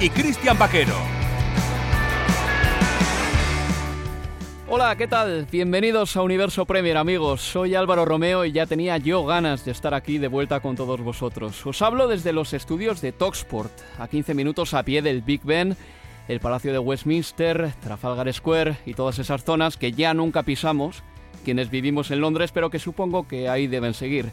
y Cristian Vaquero. Hola, ¿qué tal? Bienvenidos a Universo Premier, amigos. Soy Álvaro Romeo y ya tenía yo ganas de estar aquí de vuelta con todos vosotros. Os hablo desde los estudios de Talksport, a 15 minutos a pie del Big Ben, el Palacio de Westminster, Trafalgar Square y todas esas zonas que ya nunca pisamos, quienes vivimos en Londres, pero que supongo que ahí deben seguir.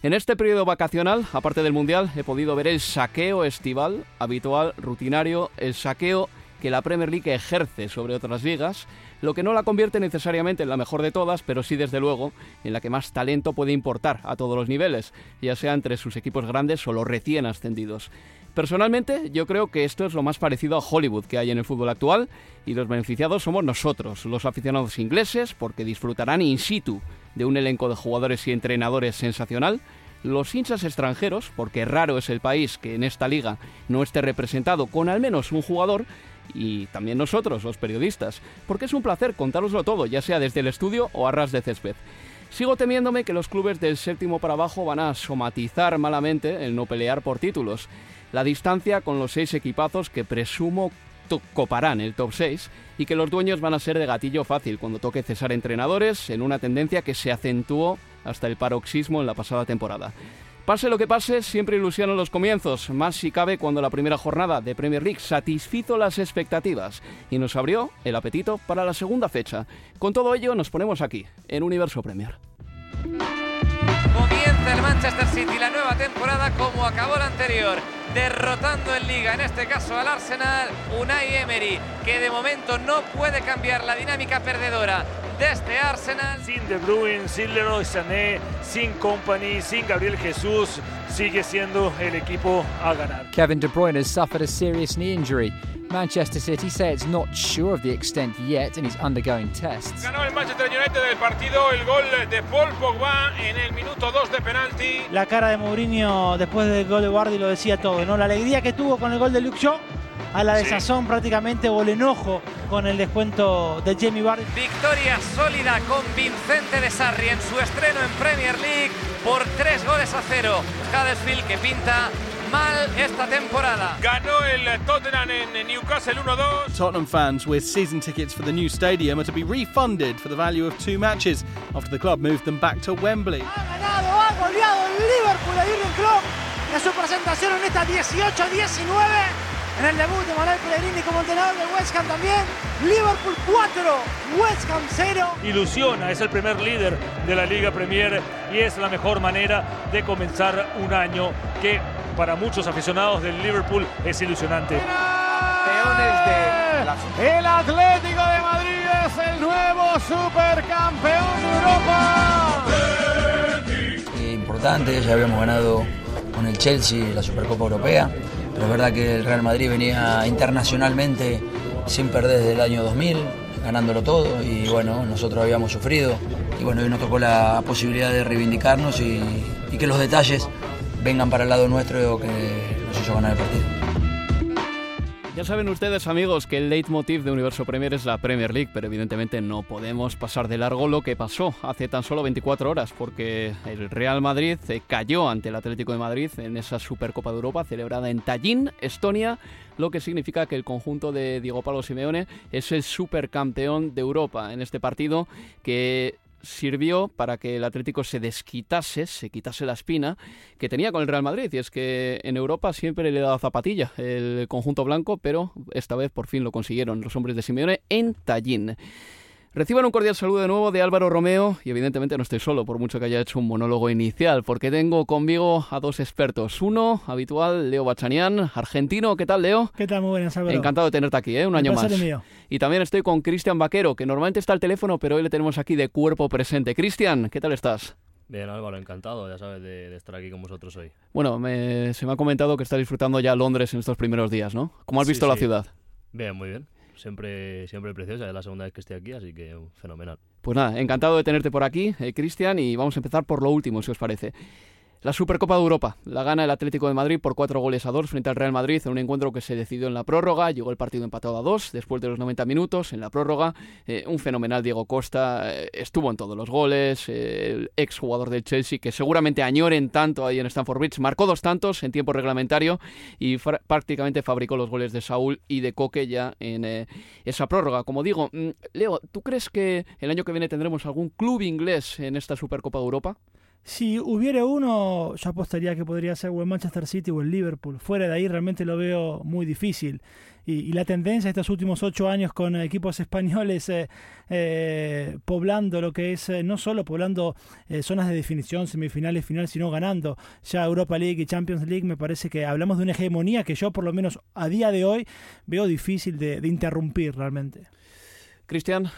En este periodo vacacional, aparte del Mundial, he podido ver el saqueo estival, habitual, rutinario, el saqueo que la Premier League ejerce sobre otras ligas, lo que no la convierte necesariamente en la mejor de todas, pero sí desde luego en la que más talento puede importar a todos los niveles, ya sea entre sus equipos grandes o los recién ascendidos. Personalmente, yo creo que esto es lo más parecido a Hollywood que hay en el fútbol actual y los beneficiados somos nosotros, los aficionados ingleses, porque disfrutarán in situ de un elenco de jugadores y entrenadores sensacional, los hinchas extranjeros, porque raro es el país que en esta liga no esté representado con al menos un jugador, y también nosotros, los periodistas, porque es un placer contároslo todo, ya sea desde el estudio o a ras de césped. Sigo temiéndome que los clubes del séptimo para abajo van a somatizar malamente el no pelear por títulos. La distancia con los seis equipazos que presumo coparán el top 6 y que los dueños van a ser de gatillo fácil cuando toque cesar entrenadores en una tendencia que se acentuó hasta el paroxismo en la pasada temporada. Pase lo que pase, siempre ilusionan los comienzos, más si cabe cuando la primera jornada de Premier League satisfizo las expectativas y nos abrió el apetito para la segunda fecha. Con todo ello nos ponemos aquí, en Universo Premier. Comienza el Manchester City la nueva temporada como acabó la anterior, derrotando en liga, en este caso al Arsenal, Unai Emery, que de momento no puede cambiar la dinámica perdedora de este Arsenal. Sin De Bruyne, sin Leroy Sané, sin Company, sin Gabriel Jesús, sigue siendo el equipo a ganar. Kevin De Bruyne has suffered a serious knee injury. Manchester City say it's not sure of the extent yet and he's undergoing tests. Ganó el Manchester United del partido el gol de Paul Pogba en el minuto 2 de penalti. La cara de Mourinho después del gol de Guardi lo decía todo, ¿no? La alegría que tuvo con el gol de Luke Shaw a la desazón prácticamente o el enojo con el descuento de Jamie Vardy. Victoria sólida, convincente de Sarri en su estreno en Premier League por tres goles a cero. Huddersfield que pinta mal esta temporada. Ganó el Tottenham en Newcastle 1-2. Tottenham fans with season tickets for the new stadium are to be refunded for the value of two matches after the club moved them back to Wembley. Ha ganado, ha goleado el Liverpool a Jurgen Klopp en su presentación en esta 18-19 en el debut de Manuel Pellegrini como entrenador del West Ham también. Liverpool 4, West Ham 0. Ilusiona, es el primer líder de la Liga Premier y es la mejor manera de comenzar un año que para muchos aficionados del Liverpool es ilusionante. El Atlético de Madrid es el nuevo supercampeón de Europa. Importante, ya habíamos ganado con el Chelsea la Supercopa Europea. Es verdad que el Real Madrid venía internacionalmente sin perder desde el año 2000, ganándolo todo y bueno, nosotros habíamos sufrido y bueno, hoy nos tocó la posibilidad de reivindicarnos y, y que los detalles vengan para el lado nuestro que nos hizo ganar el partido. Ya saben ustedes, amigos, que el leitmotiv de Universo Premier es la Premier League, pero evidentemente no podemos pasar de largo lo que pasó hace tan solo 24 horas, porque el Real Madrid cayó ante el Atlético de Madrid en esa Supercopa de Europa celebrada en Tallinn, Estonia, lo que significa que el conjunto de Diego Pablo Simeone es el supercampeón de Europa en este partido que sirvió para que el Atlético se desquitase, se quitase la espina que tenía con el Real Madrid. Y es que en Europa siempre le dado zapatilla el conjunto blanco, pero esta vez por fin lo consiguieron los hombres de Simeone en Tallinn. Reciban un cordial saludo de nuevo de Álvaro Romeo y evidentemente no estoy solo, por mucho que haya hecho un monólogo inicial, porque tengo conmigo a dos expertos. Uno, habitual, Leo Bachanian, argentino. ¿Qué tal, Leo? ¿Qué tal? Muy buenas, Álvaro. Encantado de tenerte aquí, ¿eh? un año más. Y también estoy con Cristian Vaquero, que normalmente está al teléfono, pero hoy le tenemos aquí de cuerpo presente. Cristian, ¿qué tal estás? Bien, Álvaro, encantado, ya sabes, de, estar aquí con vosotros hoy. Bueno, se me ha comentado que estás disfrutando ya Londres en estos primeros días, ¿no? ¿Cómo has visto la ciudad? Bien, muy bien siempre, siempre preciosa. Es la segunda vez que estoy aquí, así que fenomenal. Pues nada, encantado de tenerte por aquí, eh, Cristian, y vamos a empezar por lo último, si os parece. La Supercopa de Europa la gana el Atlético de Madrid por cuatro goles a dos frente al Real Madrid en un encuentro que se decidió en la prórroga. Llegó el partido empatado a dos después de los 90 minutos en la prórroga. Eh, un fenomenal Diego Costa eh, estuvo en todos los goles. Eh, el ex jugador del Chelsea que seguramente añoren tanto ahí en Stamford Bridge marcó dos tantos en tiempo reglamentario y prácticamente fabricó los goles de Saúl y de Coque ya en esa prórroga. Como digo, mm, Leo, ¿tú crees que el año que viene tendremos algún club inglés en esta Supercopa de Europa? Si hubiera uno, yo apostaría que podría ser o el Manchester City o el Liverpool. Fuera de ahí realmente lo veo muy difícil. Y, la tendencia estos últimos ocho años con equipos españoles eh, eh, poblando lo que es, eh, no solo poblando zonas de definición, semifinales, finales, sino ganando ya Europa League y Champions League, me parece que hablamos de una hegemonía que yo por lo menos a día de hoy veo difícil de, de interrumpir realmente. Cristian,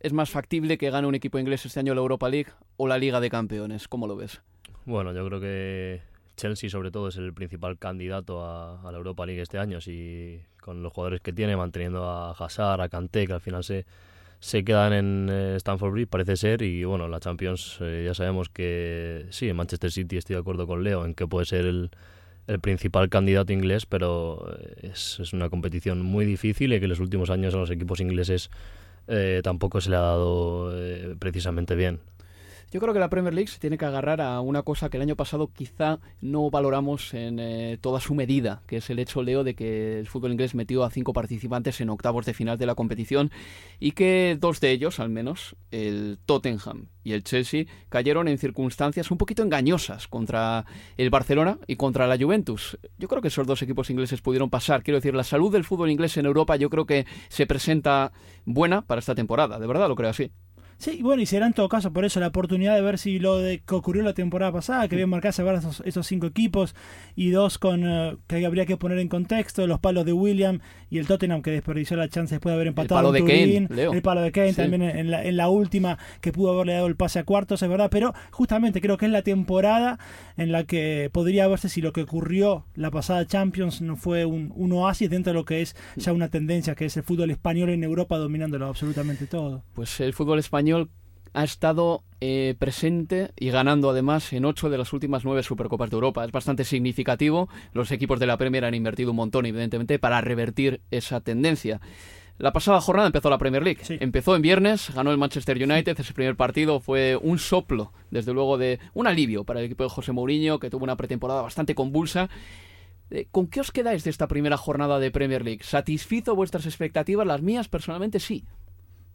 ¿Es más factible que gane un equipo inglés este año la Europa League o la Liga de Campeones? ¿Cómo lo ves? Bueno, yo creo que Chelsea sobre todo es el principal candidato a, la Europa League este año, si con los jugadores que tiene, manteniendo a Hazard, a Kanté, que al final se, se quedan en eh, Stamford Bridge, parece ser, y bueno, la Champions eh, ya sabemos que sí, en Manchester City estoy de acuerdo con Leo en que puede ser el, principal candidato inglés, pero es, es, una competición muy difícil y que en los últimos años a los equipos ingleses eh, tampoco se le ha dado eh, precisamente bien. Yo creo que la Premier League se tiene que agarrar a una cosa que el año pasado quizá no valoramos en eh, toda su medida, que es el hecho, Leo, de que el fútbol inglés metió a cinco participantes en octavos de final de la competición y que dos de ellos, al menos, el Tottenham y el Chelsea, cayeron en circunstancias un poquito engañosas contra el Barcelona y contra la Juventus. Yo creo que esos dos equipos ingleses pudieron pasar. Quiero decir, la salud del fútbol inglés en Europa yo creo que se presenta buena para esta temporada. De verdad lo creo así. Sí, bueno, y será en todo caso por eso la oportunidad de ver si lo de, que ocurrió la temporada pasada, que bien marcarse ver esos, esos cinco equipos y dos con eh, que habría que poner en contexto, los palos de William y el Tottenham que desperdició la chance después de haber empatado el palo de Turín, Kane, el palo de Kane también en la, en la última que pudo haberle dado el pase a cuartos, es verdad, pero justamente creo que es la temporada en la que podría verse si lo que ocurrió la pasada Champions no fue un, un oasis dentro de lo que es ya una tendencia que es el fútbol español en Europa dominándolo absolutamente todo. Pues el fútbol español ha estado eh, presente y ganando además en ocho de las últimas nueve Supercopas de Europa. Es bastante significativo. Los equipos de la Premier han invertido un montón, evidentemente, para revertir esa tendencia. La pasada jornada empezó la Premier League. Empezó en viernes, ganó el Manchester United. Ese primer partido fue un soplo, desde luego, de un alivio para el equipo de José Mourinho, que tuvo una pretemporada bastante convulsa. Eh, ¿Con qué os quedáis de esta primera jornada de Premier League? ¿Satisfizo vuestras expectativas? Las mías, personalmente, sí.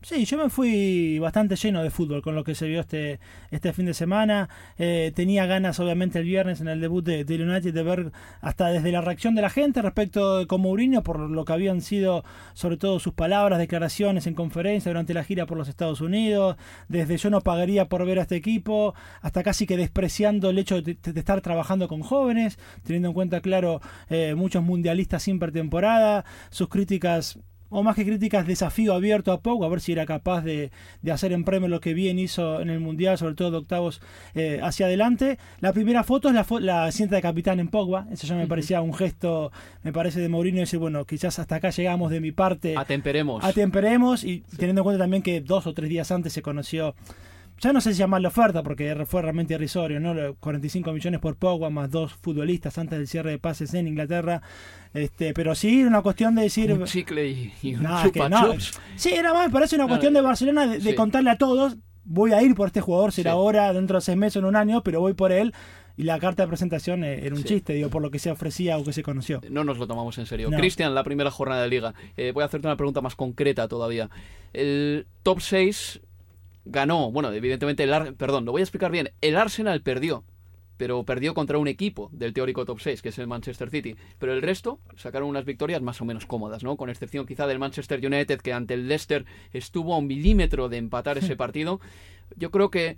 Sí, yo me fui bastante lleno de fútbol con lo que se vio este, este fin de semana. Eh, tenía ganas, obviamente, el viernes en el debut de, de, United de ver hasta desde la reacción de la gente respecto de con Mourinho, por lo que habían sido, sobre todo, sus palabras, declaraciones en conferencia durante la gira por los Estados Unidos. Desde yo no pagaría por ver a este equipo, hasta casi que despreciando el hecho de, estar trabajando con jóvenes, teniendo en cuenta, claro, eh, muchos mundialistas sin pretemporada, sus críticas o más que críticas, desafío abierto a poco, a ver si era capaz de, hacer en premio lo que bien hizo en el Mundial, sobre todo de octavos eh, hacia adelante. La primera foto es la, la cinta de capitán en Pogba, eso ya me parecía un gesto, me parece, de Mourinho, decir, bueno, quizás hasta acá llegamos de mi parte. Atemperemos. Atemperemos, y teniendo en cuenta también que dos o tres días antes se conoció ya no sé si llamarlo oferta porque fue realmente irrisorio, ¿no? 45 millones por Pogba más dos futbolistas antes del cierre de pases en Inglaterra. Este, pero sí, una cuestión de decir. Un chicle y, un no, Sí, era más, me parece una cuestión de Barcelona de, contarle a todos: voy a ir por este jugador, será ahora, dentro de seis meses o en un año, pero voy por él. Y la carta de presentación eh, era un chiste, digo, por lo que se ofrecía o que se conoció. No nos lo tomamos en serio. Cristian, la primera jornada de liga. Eh, voy a hacerte una pregunta más concreta todavía. El top 6 ganó, bueno, evidentemente el perdón, lo voy a explicar bien, el Arsenal perdió, pero perdió contra un equipo del teórico top 6, que es el Manchester City, pero el resto sacaron unas victorias más o menos cómodas, ¿no? Con excepción quizá del Manchester United que ante el Leicester estuvo a un milímetro de empatar ese partido. Yo creo que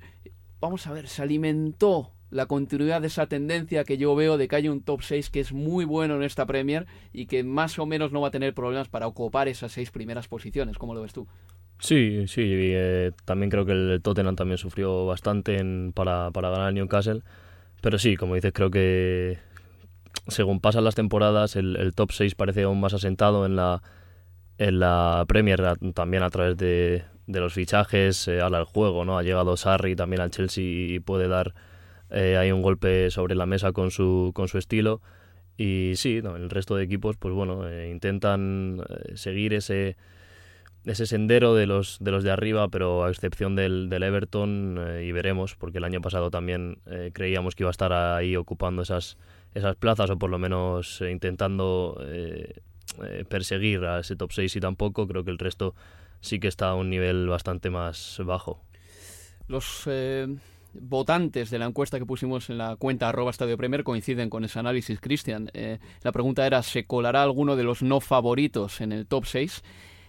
vamos a ver, se alimentó la continuidad de esa tendencia que yo veo de que hay un top 6 que es muy bueno en esta Premier y que más o menos no va a tener problemas para ocupar esas seis primeras posiciones. ¿Cómo lo ves tú? Sí, sí, eh, también creo que el Tottenham también sufrió bastante para, para ganar el Newcastle, pero sí, como dices, creo que según pasan las temporadas el, top 6 parece aún más asentado en la, en la Premier, también a través de, los fichajes, eh, juego, ¿no? Ha llegado Sarri también al Chelsea y puede dar eh, ahí un golpe sobre la mesa con su, con su estilo. Y sí, el resto de equipos, pues bueno, eh, intentan seguir ese ese sendero de los de los de arriba, pero a excepción del, del Everton eh, y veremos, porque el año pasado también eh, creíamos que iba a estar ahí ocupando esas esas plazas o por lo menos eh, intentando perseguir a ese top 6 y tampoco creo que el resto sí que está a un nivel bastante más bajo. Los votantes de la encuesta que pusimos en la cuenta arroba Estadio Premier coinciden con ese análisis, Cristian. la pregunta era, ¿se colará alguno de los no favoritos en el top 6?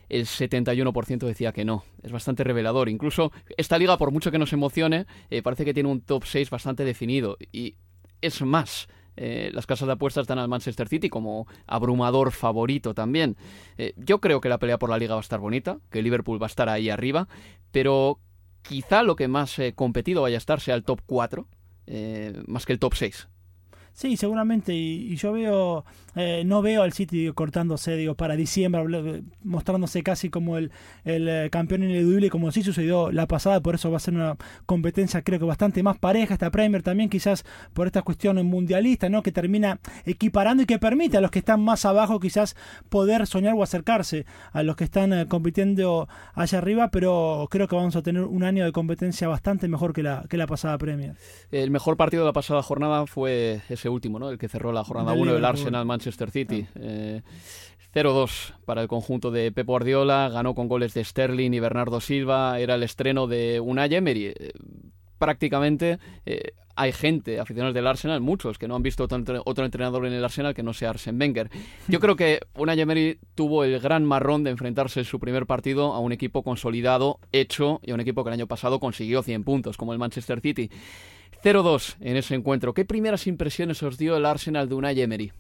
El 71% decía que no. Es bastante revelador. Incluso esta liga, por mucho que nos emocione, eh, parece que tiene un top 6 bastante definido. Y es más, eh, las casas de apuestas dan al Manchester City como abrumador favorito también. Eh, yo creo que la pelea por la liga va a estar bonita, que Liverpool va a estar ahí arriba, pero quizá lo que más competido vaya a estar sea el top 4, más que el top 6. Sí, seguramente. Y, yo veo, eh, no veo al City cortándose, para diciembre, mostrándose casi como el, el eh, campeón ineludible, como sí sucedió la pasada. Por eso va a ser una competencia, creo que bastante más pareja esta Premier también, quizás por esta cuestión mundialista, ¿no? Que termina equiparando y que permite a los que están más abajo, quizás poder soñar o acercarse a los que están eh, compitiendo allá arriba. Pero creo que vamos a tener un año de competencia bastante mejor que la, que la pasada Premier. El mejor partido de la pasada jornada fue ese último, ¿no? El que cerró la jornada 1 del Arsenal-Manchester City. 0-2 eh, para el conjunto de Pep Guardiola, ganó con goles de Sterling y Bernardo Silva, era el estreno de Unai Emery. Eh, prácticamente eh, hay gente, aficionados del Arsenal, muchos, que no han visto otro, entrenador en el Arsenal que no sea Arsen Wenger. Yo creo que Unai Emery tuvo el gran marrón de enfrentarse en su primer partido a un equipo consolidado, hecho, y a un equipo que el año pasado consiguió 100 puntos, como el Manchester City. 0-2 en ese encuentro. ¿Qué primeras impresiones os dio el Arsenal de Unai Emery?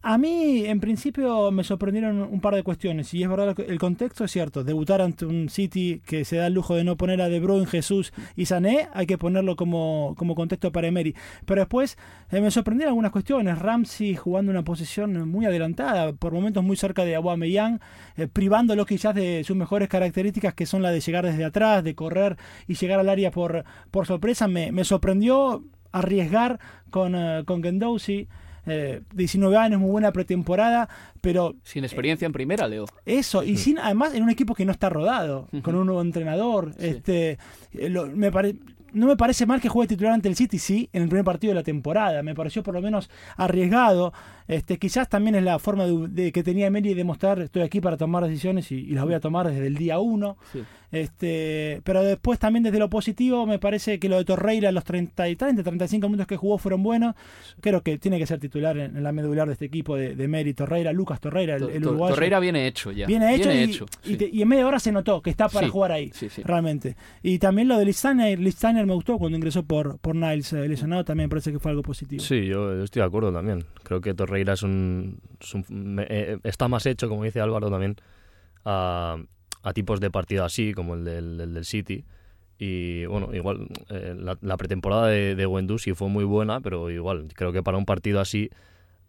A mí, en principio, me sorprendieron un par de cuestiones. Y es verdad, el contexto es cierto. Debutar ante un City que se da el lujo de no poner a De Bruyne, Jesús y Sané, hay que ponerlo como, como contexto para Emery. Pero después eh, me sorprendieron algunas cuestiones. Ramsey jugando una posición muy adelantada, por momentos muy cerca de Aubameyang, eh, privándolo quizás de sus mejores características, que son la de llegar desde atrás, de correr y llegar al área por, por sorpresa. Me, me sorprendió arriesgar con, uh, con Gendouzi. 19 eh, años, muy buena pretemporada, pero... Sin experiencia en primera, Leo. Eso, y sin además en un equipo que no está rodado, con un nuevo entrenador. este eh, me no me parece mal que juegue titular ante el City, sí, en el primer partido de la temporada. Me pareció por lo menos arriesgado. Este, quizás también es la forma de, que tenía Emery de demostrar estoy aquí para tomar decisiones y, las voy a tomar desde el día uno. Este, pero después también desde lo positivo me parece que lo de Torreira los 30 y 30, 35 minutos que jugó fueron buenos. Creo que tiene que ser titular en, la medular de este equipo de, de Emery, Torreira, Lucas Torreira, el, uruguayo. Torreira viene hecho ya. Viene hecho, y, en media hora se notó que está para jugar ahí, realmente. Y también lo de Listaner, Me gustó cuando ingresó por, por Niles eh, lesionado, también parece que fue algo positivo. Sí, yo estoy de acuerdo también. Creo que Torreira es un, eh, está más hecho, como dice Álvaro también, a a tipos de partido así, como el del, del City. Y bueno, igual eh, la, pretemporada de, de sí fue muy buena, pero igual creo que para un partido así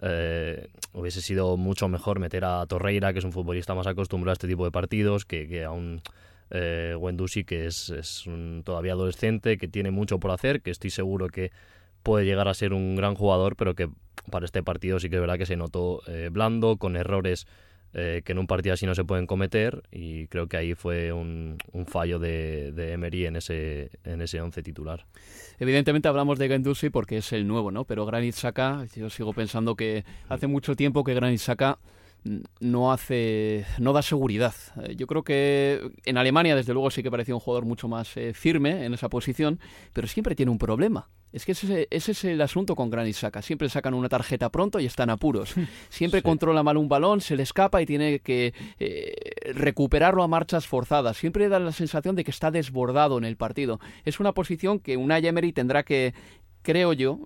eh, hubiese sido mucho mejor meter a Torreira, que es un futbolista más acostumbrado a este tipo de partidos, que, que aún eh, que es, es un, todavía adolescente, que tiene mucho por hacer, que estoy seguro que puede llegar a ser un gran jugador, pero que para este partido sí que es verdad que se notó eh, blando, con errores eh, que en un partido así no se pueden cometer y creo que ahí fue un, fallo de, Emery en ese, en ese once titular. Evidentemente hablamos de Gendusi porque es el nuevo, ¿no? Pero Granit Saka, yo sigo pensando que hace mucho tiempo que Granit Saka no hace no da seguridad. Eh, yo creo que en Alemania desde luego sí que parecía un jugador mucho más eh, firme en esa posición, pero siempre tiene un problema. Es que ese, es el asunto con Granit Saka. Siempre sacan una tarjeta pronto y están apuros. Siempre controla mal un balón, se le escapa y tiene que eh, recuperarlo a marchas forzadas. Siempre da la sensación de que está desbordado en el partido. Es una posición que una Emery tendrá que, creo yo,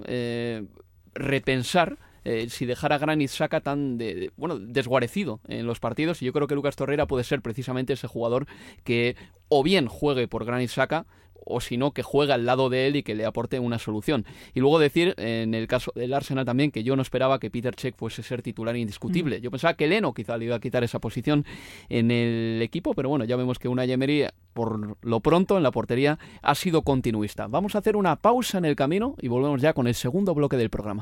repensar eh, si dejara a Granit Saka tan de, bueno, desguarecido en los partidos. Y yo creo que Lucas Torreira puede ser precisamente ese jugador que o bien juegue por Granit Saka o si no, que juegue al lado de él y que le aporte una solución. Y luego decir, en el caso del Arsenal también, que yo no esperaba que Peter Cech fuese ser titular indiscutible. Yo pensaba que Leno quizá le iba a quitar esa posición en el equipo, pero bueno, ya vemos que una Emery, por lo pronto, en la portería, ha sido continuista. Vamos a hacer una pausa en el camino y volvemos ya con el segundo bloque del programa.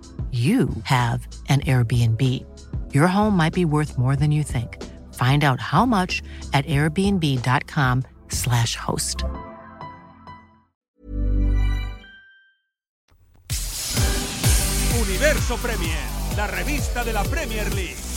you have an Airbnb. Your home might be worth more than you think. Find out how much at airbnb.com/slash host. Universo Premier, la revista de la Premier League.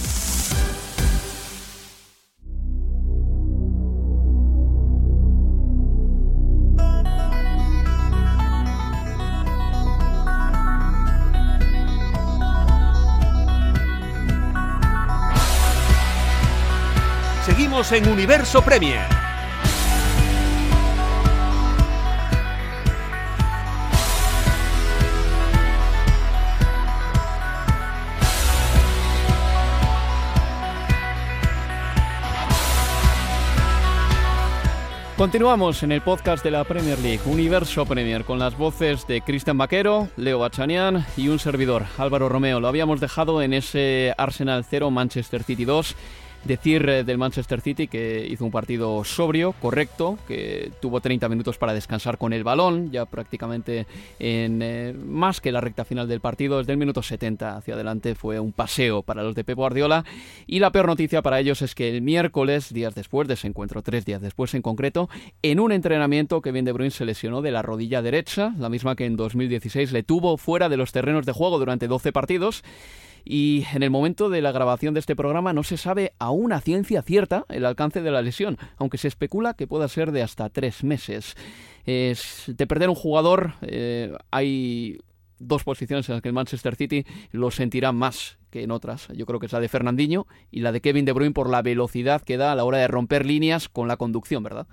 Seguimos en Universo Premier. Continuamos en el podcast de la Premier League, Universo Premier, con las voces de Cristian Vaquero, Leo Bachanian y un servidor, Álvaro Romeo. Lo habíamos dejado en ese Arsenal 0, Manchester City 2 Decir eh, del Manchester City que hizo un partido sobrio, correcto, que tuvo 30 minutos para descansar con el balón, ya prácticamente en eh, más que la recta final del partido, desde el minuto 70 hacia adelante fue un paseo para los de Pep Guardiola. Y la peor noticia para ellos es que el miércoles, días después de ese encuentro, tres días después en concreto, en un entrenamiento, Kevin De Bruyne se lesionó de la rodilla derecha, la misma que en 2016 le tuvo fuera de los terrenos de juego durante 12 partidos y en el momento de la grabación de este programa no se sabe aún a ciencia cierta el alcance de la lesión, aunque se especula que pueda ser de hasta tres meses. de perder un jugador eh, hay dos posiciones en las que el Manchester City lo sentirá más que en otras. Yo creo que es la de Fernandinho y la de Kevin De Bruyne por la velocidad que da a la hora de romper líneas con la conducción, ¿verdad?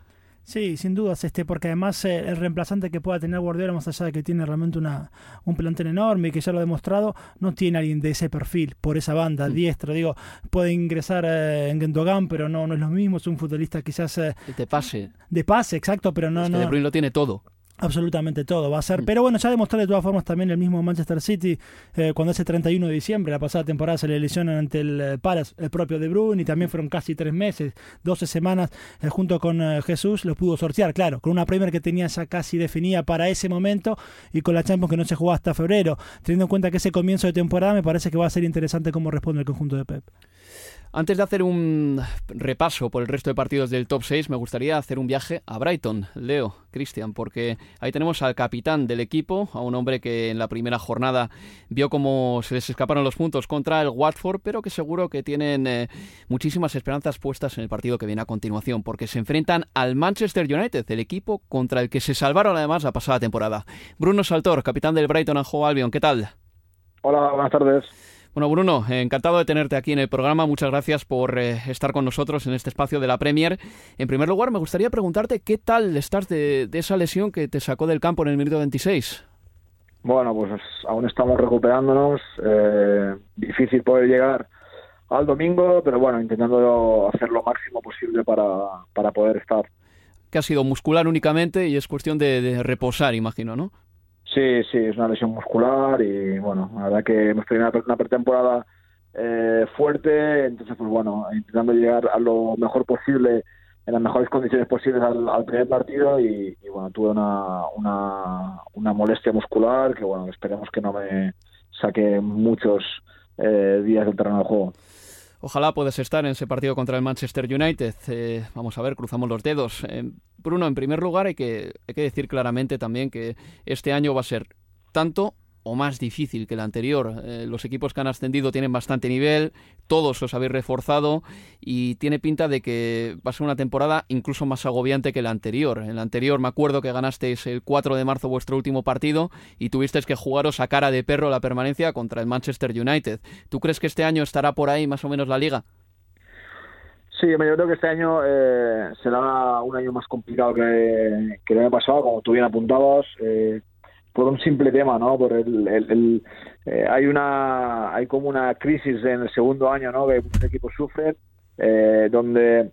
Sí, sin dudas, este, porque además eh, el reemplazante que pueda tener Guardiola, más allá de que tiene realmente una, un plantel enorme y que ya lo ha demostrado, no tiene alguien de ese perfil, por esa banda, Mm. diestro. Digo, puede ingresar eh, en Gendogan, pero no, no es lo mismo, es un futbolista quizás eh, De pase. de pase, exacto, pero no, Es que no, De Bruyne lo tiene todo. Absolutamente todo va a Mm. ser. Pero bueno, ya demostró de todas formas también el mismo Manchester City eh, cuando ese 31 de diciembre, la pasada temporada, se le lesionan ante el eh, Palace, el propio De Bruyne, y también fueron casi tres meses, 12 semanas eh, junto con eh, Jesús, lo pudo sortear, claro, con una Premier que tenía ya casi definida para ese momento y con la Champions que no se jugó hasta febrero. Teniendo en cuenta que ese comienzo de temporada me parece que va a ser interesante cómo responde el conjunto de Pep. Antes de hacer un repaso por el resto de partidos del top 6, me gustaría hacer un viaje a Brighton, Leo, Cristian, porque ahí tenemos al capitán del equipo, a un hombre que en la primera jornada vio cómo se les escaparon los puntos contra el Watford, pero que seguro que tienen eh, muchísimas esperanzas puestas en el partido que viene a continuación, porque se enfrentan al Manchester United, el equipo contra el que se salvaron además la pasada temporada. Bruno Saltor, capitán del Brighton and Hove Albion, ¿qué tal? Hola, buenas tardes. Bueno, Bruno, encantado de tenerte aquí en el programa. Muchas gracias por eh, estar con nosotros en este espacio de la Premier. En primer lugar, me gustaría preguntarte qué tal estás de, de esa lesión que te sacó del campo en el minuto 26. Bueno, pues aún estamos recuperándonos. eh, difícil poder llegar al domingo, pero bueno, intentando hacer lo máximo posible para, para poder estar. Que ha sido muscular únicamente y es cuestión de, de reposar, imagino, ¿no? Sí, sí, es una lesión muscular y bueno, la verdad que hemos tenido una, pre- una pretemporada eh, fuerte, entonces pues bueno, intentando llegar a lo mejor posible, en las mejores condiciones posibles al, al primer partido y, y, bueno, tuve una, una, una molestia muscular que bueno, esperemos que no me saque muchos eh, días del terreno de juego. Ojalá puedas estar en ese partido contra el Manchester United. Eh, vamos a ver, cruzamos los dedos. Eh, Bruno, en primer lugar hay que, hay que decir claramente también que este año va a ser tanto o más difícil que el anterior. Eh, los equipos que han ascendido tienen bastante nivel, todos os habéis reforzado y tiene pinta de que va a ser una temporada incluso más agobiante que la anterior. En la anterior me acuerdo que ganasteis el 4 de marzo vuestro último partido y tuvisteis que jugaros a cara de perro la permanencia contra el Manchester United. ¿Tú crees que este año estará por ahí más o menos la liga? Sí, yo creo que este año eh, será un año más complicado que, que el año pasado, como tú bien apuntabas, eh, por un simple tema, ¿no? Por el, el- eh, hay una hay como una crisis en el segundo año, ¿no? Que muchos equipos sufren, eh, donde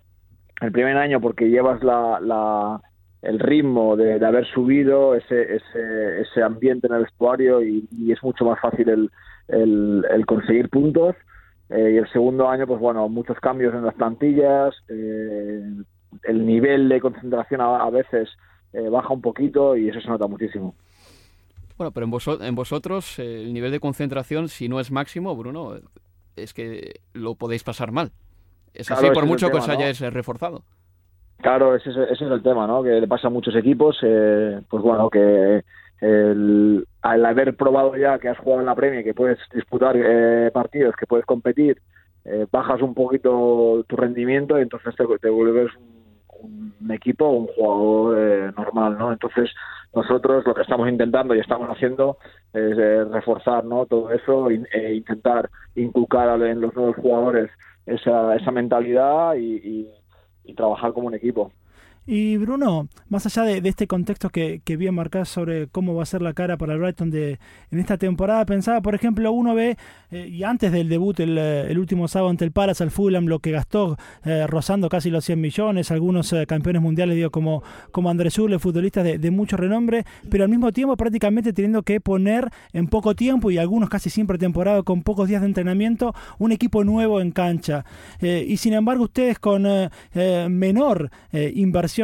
el primer año porque llevas la, la- el ritmo de, de haber subido ese, ese, ese ambiente en el vestuario y, es mucho más fácil el, el, el conseguir puntos. Eh, y el segundo año, pues bueno, muchos cambios en las plantillas, eh, el nivel de concentración a, a veces baja un poquito y eso se nota muchísimo. Bueno, pero en, voso- en vosotros eh, el nivel de concentración, si no es máximo, Bruno, es que lo podéis pasar mal. Es Claro, así por mucho que tema, os ¿no? hayáis eh, reforzado. Claro, ese, es- ese es el tema, ¿no? Que le pasa a muchos equipos, eh, pues bueno, que el, al haber probado ya que has jugado en la Premier, que puedes disputar eh, partidos, que puedes competir, eh, bajas un poquito tu rendimiento y entonces te, te vuelves un, un equipo, un jugador eh, normal, ¿no? Entonces nosotros lo que estamos intentando y estamos haciendo es eh, reforzar, ¿no? Todo eso in- e intentar inculcar en los nuevos jugadores esa, esa mentalidad y- y trabajar como un equipo. Y Bruno, más allá de, este contexto que, bien marcás sobre cómo va a ser la cara para el Brighton de, en esta temporada, pensaba, por ejemplo, uno ve, eh, y antes del debut el, eh, el último sábado ante el Palace, al Fulham, lo que gastó eh, rozando casi los 100 millones, algunos campeones mundiales, digo, como, como Andrés Zule, futbolistas de, de mucho renombre, pero al mismo tiempo prácticamente teniendo que poner en poco tiempo, y algunos casi siempre temporada con pocos días de entrenamiento, un equipo nuevo en cancha. Y sin embargo, ustedes con menor eh,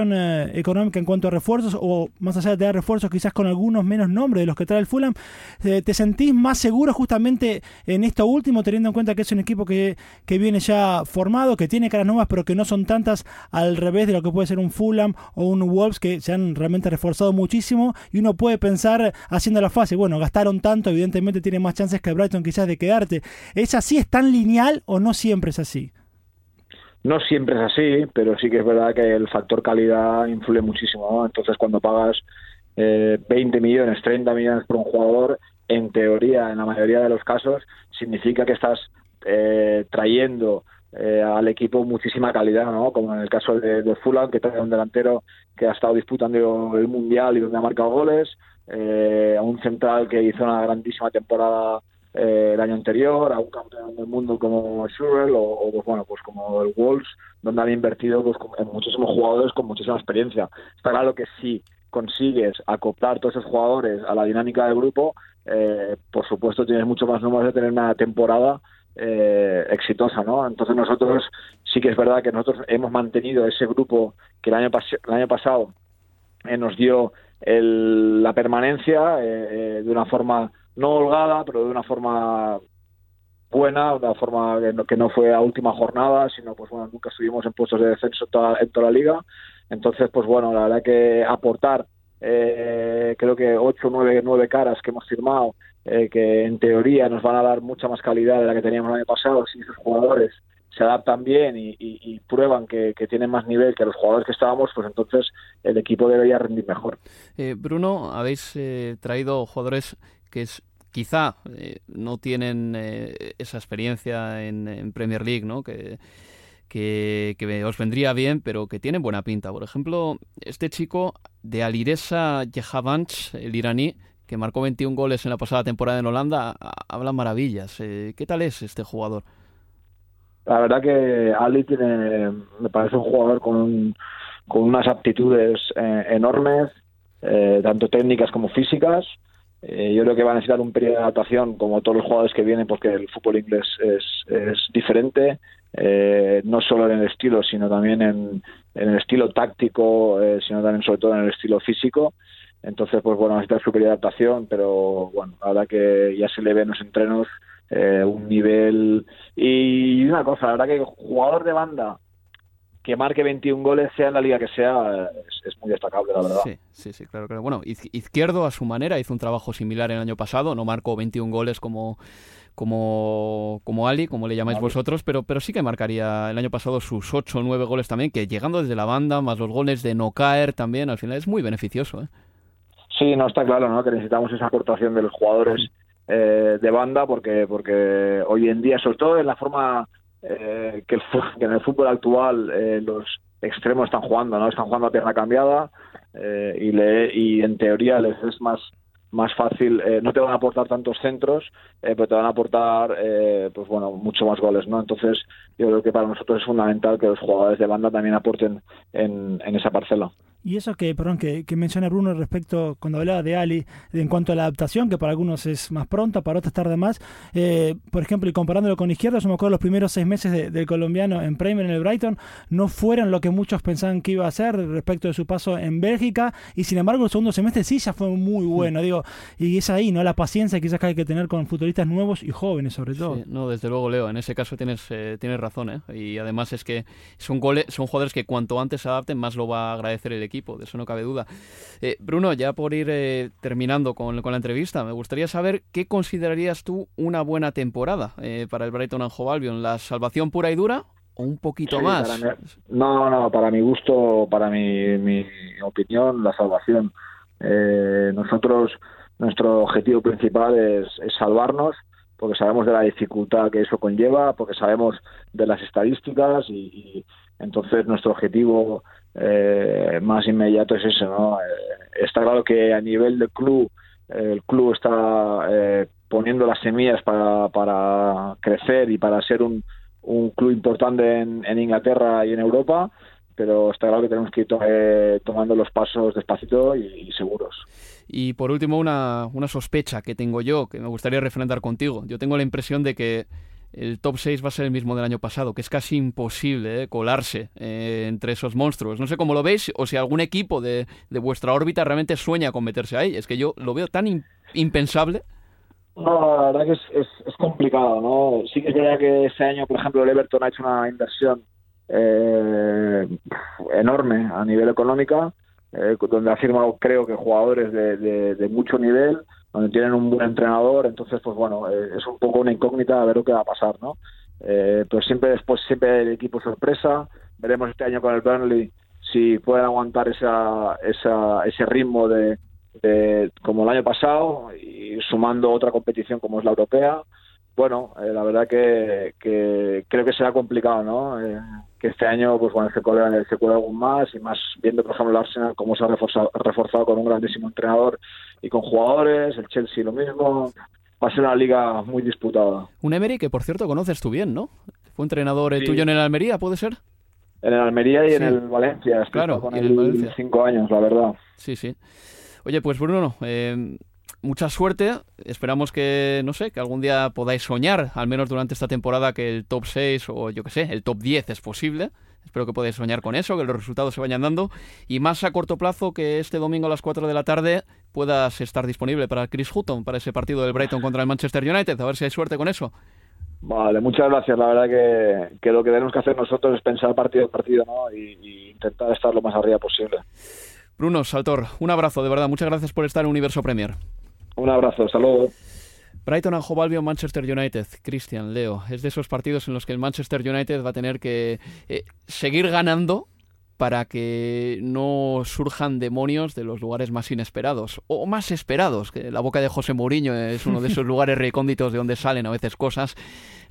eh, económica en cuanto a refuerzos, o más allá de tener refuerzos, quizás con algunos menos nombres de los que trae el Fulham, eh, ¿te sentís más seguro justamente en esto último, teniendo en cuenta que es un equipo que, que viene ya formado, que tiene caras nuevas, pero que no son tantas al revés de lo que puede ser un Fulham o un Wolves que se han realmente reforzado muchísimo y uno puede pensar haciendo la fase, bueno, gastaron tanto, evidentemente tiene más chances que Brighton quizás de quedarte. ¿Es así, es tan lineal o no siempre es así? No siempre es así, pero sí que es verdad que el factor calidad influye muchísimo. Entonces, cuando pagas eh, 20 millones, 30 millones por un jugador, en teoría, en la mayoría de los casos, significa que estás eh, trayendo eh, al equipo muchísima calidad, ¿no? Como en el caso de, de Fulham, que trae un delantero que ha estado disputando el Mundial y donde ha marcado goles, eh, a un central que hizo una grandísima temporada eh, el año anterior, a un campeón del mundo como Schurrell o, pues, bueno, pues como el Wolves, donde han invertido pues, en muchísimos jugadores con muchísima experiencia. Está claro que si consigues acoplar todos esos jugadores a la dinámica del grupo, eh, por supuesto tienes mucho más números de tener una temporada eh, exitosa, ¿no? Entonces nosotros sí que es verdad que nosotros hemos mantenido ese grupo que el año, el año pasado eh, nos dio la permanencia de una forma no holgada, pero de una forma buena, una forma que no, fue a última jornada, sino pues bueno, nunca estuvimos en puestos de descenso toda, en toda la liga. Entonces, pues bueno, la verdad que aportar eh, creo que ocho, nueve, nueve caras que hemos firmado, eh, que en teoría nos van a dar mucha más calidad de la que teníamos el año pasado, si esos jugadores se adaptan bien y, prueban que, tienen más nivel que los jugadores que estábamos, pues entonces el equipo debería rendir mejor. Eh, Bruno, habéis traído jugadores que es, quizá no tienen esa experiencia en, Premier League, ¿no? Que, que, os vendría bien, pero que tienen buena pinta. Por ejemplo, este chico de Alireza Yehavanch, el iraní, que marcó 21 goles en la pasada temporada en Holanda, habla maravillas. Eh, ¿Qué tal es este jugador? La verdad que Ali tiene, me parece un jugador con, con unas aptitudes eh, enormes, eh, tanto técnicas como físicas. Yo creo que va a necesitar un periodo de adaptación, como todos los jugadores que vienen, porque el fútbol inglés es, diferente eh, no solo en el estilo, sino también en, el estilo táctico, eh, sino también sobre todo en el estilo físico. Entonces, pues bueno, necesita su de adaptación, pero bueno, ahora que ya se le ve en los entrenos eh, un nivel. Y una cosa, la verdad que jugador de banda que marque 21 goles, sea en la liga que sea, es, muy destacable, la verdad. Sí, sí, sí, claro, claro. Bueno, Izquierdo a su manera hizo un trabajo similar el año pasado, no marcó 21 goles como como, como Ali, como le llamáis vosotros, pero, pero sí que marcaría el año pasado sus 8 o 9 goles también, que llegando desde la banda, más los goles de no caer también, al final es muy beneficioso. ¿eh? Sí, no está claro, ¿no? Que necesitamos esa aportación de los jugadores eh, de banda, porque, porque hoy en día, sobre todo en la forma eh, que, en el fútbol actual eh, los extremos están jugando, ¿no? Están jugando a pierna cambiada y, le, y en teoría les es más más fácil, eh, no te van a aportar tantos centros, eh, pero te van a aportar, eh, pues bueno, mucho más goles, ¿no? Entonces, yo creo que para nosotros es fundamental que los jugadores de banda también aporten en, esa parcela. Y eso que, perdón, que, que, menciona Bruno respecto, cuando hablaba de Ali, en cuanto a la adaptación, que para algunos es más pronta, para otros tarde más, eh, por ejemplo, y comparándolo con Izquierdo, yo me acuerdo los primeros seis meses del colombiano en Premier en el Brighton, no fueron lo que muchos pensaban que iba a ser respecto de su paso en Bélgica, y sin embargo el segundo semestre sí ya fue muy bueno, digo, y es ahí, ¿no? La paciencia quizás que hay que tener con futbolistas nuevos y jóvenes sobre todo. no, desde luego, Leo, en ese caso tienes, eh, tienes razón, ¿eh? Y además es que son, goles, son jugadores que cuanto antes se adapten, más lo va a agradecer el equipo de eso no cabe duda. Eh, Bruno, ya por ir eh, terminando con, la entrevista, me gustaría saber qué considerarías tú una buena temporada eh, para el Brighton and Hove Albion, ¿la salvación pura y dura o un poquito más? no, no, para mi gusto, para mi, mi opinión, la salvación. Nosotros, nuestro objetivo principal es, salvarnos porque sabemos de la dificultad que eso conlleva, porque sabemos de las estadísticas y entonces nuestro objetivo eh, más inmediato es eso, ¿no? Eh, está claro que a nivel del club, el club está eh, poniendo las semillas para, para crecer y para ser un, un club importante en, en, Inglaterra y en Europa, pero está claro que tenemos que ir tomando los pasos despacito y, seguros. Y por último, una, una sospecha que tengo yo, que me gustaría refrendar contigo. Yo tengo la impresión de que el top 6 va a ser el mismo del año pasado, que es casi imposible eh, colarse eh, entre esos monstruos. No sé cómo lo veis o si algún equipo de, vuestra órbita realmente sueña con meterse ahí. Es que yo lo veo tan impensable. No, la verdad que es, es, complicado, ¿no? Sí que es verdad que este año, por ejemplo, el Everton ha hecho una inversión eh, enorme a nivel económica, donde ha firmado, creo que, jugadores de, de mucho nivel donde tienen un buen entrenador, entonces pues bueno, eh, es un poco una incógnita a ver lo que va a pasar, ¿no? Eh, pero siempre después, siempre el equipo sorpresa, veremos este año con el Burnley si pueden aguantar esa, esa, ese ritmo de, como el año pasado y sumando otra competición como es la europea. Bueno, eh, la verdad que, que, creo que será complicado, ¿no? Eh, que este año, pues bueno, se cuele, se cuele algún más y más viendo, por ejemplo, el Arsenal cómo se ha reforzado, reforzado con un grandísimo entrenador y con jugadores, el Chelsea lo mismo. Va a ser una liga muy disputada. Un Emery que, por cierto, conoces tú bien, ¿no? Fue entrenador el tuyo en el Almería, ¿puede ser? En el Almería y en el Valencia. Claro, con en el Valencia. cinco años, la verdad. Sí, sí. Oye, pues Bruno, eh, mucha suerte. Esperamos que, no sé, que algún día podáis soñar, al menos durante esta temporada, que el top 6 o yo qué sé, el top 10 es posible. Espero que podáis soñar con eso, que los resultados se vayan dando. Y más a corto plazo, que este domingo a las 4 de la tarde puedas estar disponible para Chris Hutton, para ese partido del Brighton contra el Manchester United. A ver si hay suerte con eso. Vale, muchas gracias. La verdad que, que lo que tenemos que hacer nosotros es pensar partido a partido ¿no? y, y intentar estar lo más arriba posible. Bruno, Saltor, un abrazo, de verdad. Muchas gracias por estar en Universo Premier. Un abrazo, luego. Brighton and Hove Albion, Manchester United. Cristian, Leo, es de esos partidos en los que el Manchester United va a tener que eh, seguir ganando para que no surjan demonios de los lugares más inesperados o más esperados. Que la boca de José Mourinho es uno de esos lugares recónditos de donde salen a veces cosas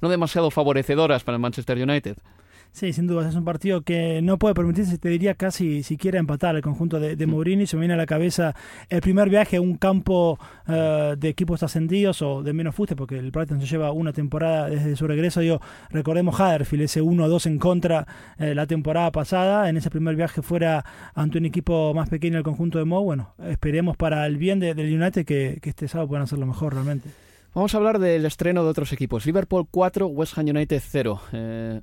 no demasiado favorecedoras para el Manchester United. Sí, sin duda, es un partido que no puede permitirse, te diría casi siquiera empatar el conjunto de, de Mourinho. Se me viene a la cabeza el primer viaje a un campo uh, de equipos ascendidos o de menos fuste, porque el Brighton se lleva una temporada desde su regreso. Digo, recordemos Huddersfield, ese 1-2 en contra eh, la temporada pasada. En ese primer viaje fuera ante un equipo más pequeño el conjunto de Mo. Bueno, esperemos para el bien de, del United que, que este sábado puedan hacerlo mejor realmente. Vamos a hablar del estreno de otros equipos. Liverpool 4, West Ham United 0. Eh,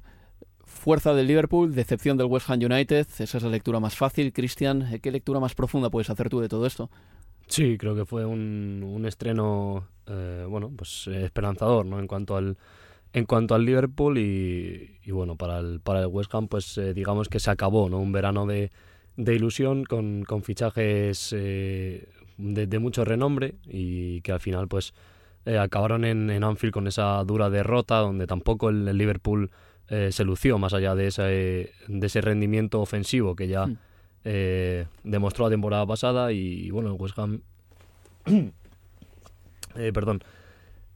fuerza del Liverpool, decepción del West Ham United. Esa es la lectura más fácil. Cristian, ¿qué lectura más profunda puedes hacer tú de todo esto? Sí, creo que fue un, un estreno, eh, bueno, pues eh, esperanzador, ¿no? En cuanto al en cuanto al Liverpool y, bueno, para el, para el West Ham, pues eh, digamos que se acabó, ¿no? Un verano de, de ilusión con, con fichajes de, de, mucho renombre y que al final, pues, acabaron en, en, Anfield con esa dura derrota donde tampoco el Liverpool eh, se lució más allá de ese, de ese rendimiento ofensivo que ya mm. eh, demostró la temporada pasada y bueno, el West Ham... eh, perdón.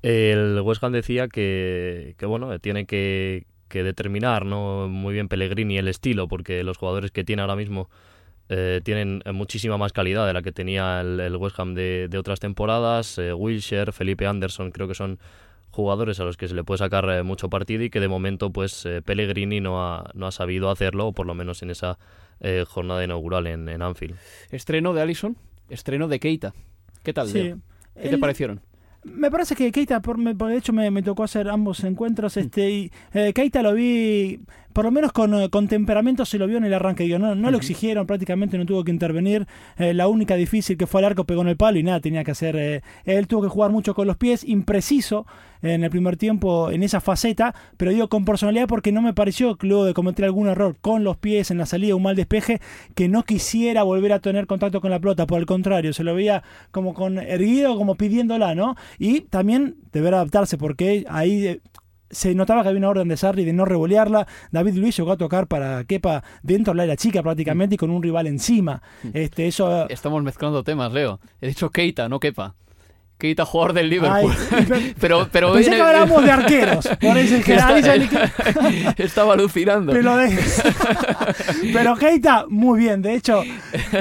El West Ham decía que, que bueno, tiene que, que, determinar ¿no? muy bien Pellegrini el estilo, porque los jugadores que tiene ahora mismo eh, tienen muchísima más calidad de la que tenía el, el West Ham de, de otras temporadas. Wilshire, Felipe Anderson, creo que son jugadores a los que se le puede sacar eh, mucho partido y que de momento pues eh, Pellegrini no ha, no ha sabido hacerlo, o por lo menos en esa eh, jornada inaugural en, en, Anfield. Estreno de Allison, estreno de Keita. ¿Qué tal, sí. Leo? ¿Qué El... te parecieron? Me parece que Keita, por, me, de hecho me, me, tocó hacer ambos encuentros, este, y eh, Keita lo vi por lo menos con, con, temperamento se lo vio en el arranque. Digo, no, no lo exigieron, prácticamente no tuvo que intervenir. Eh, la única difícil que fue al arco pegó en el palo y nada, tenía que hacer. Eh, él tuvo que jugar mucho con los pies, impreciso en el primer tiempo en esa faceta, pero digo con personalidad porque no me pareció que luego de cometer algún error con los pies en la salida, un mal despeje, que no quisiera volver a tener contacto con la pelota. Por el contrario, se lo veía como con erguido, como pidiéndola, ¿no? Y también deber adaptarse porque ahí se notaba que había una orden de Sarri de no revolearla. David Luis llegó a tocar para Kepa dentro de la chica prácticamente y con un rival encima. Este, eso... Estamos mezclando temas, Leo. He dicho Keita, no Kepa. Keita, jugador del Liverpool. Ay, pero, pero Pensé viene... que hablamos de arqueros. Por eso que Está, que... Estaba alucinando. Pero, de... pero Keita, muy bien. De hecho,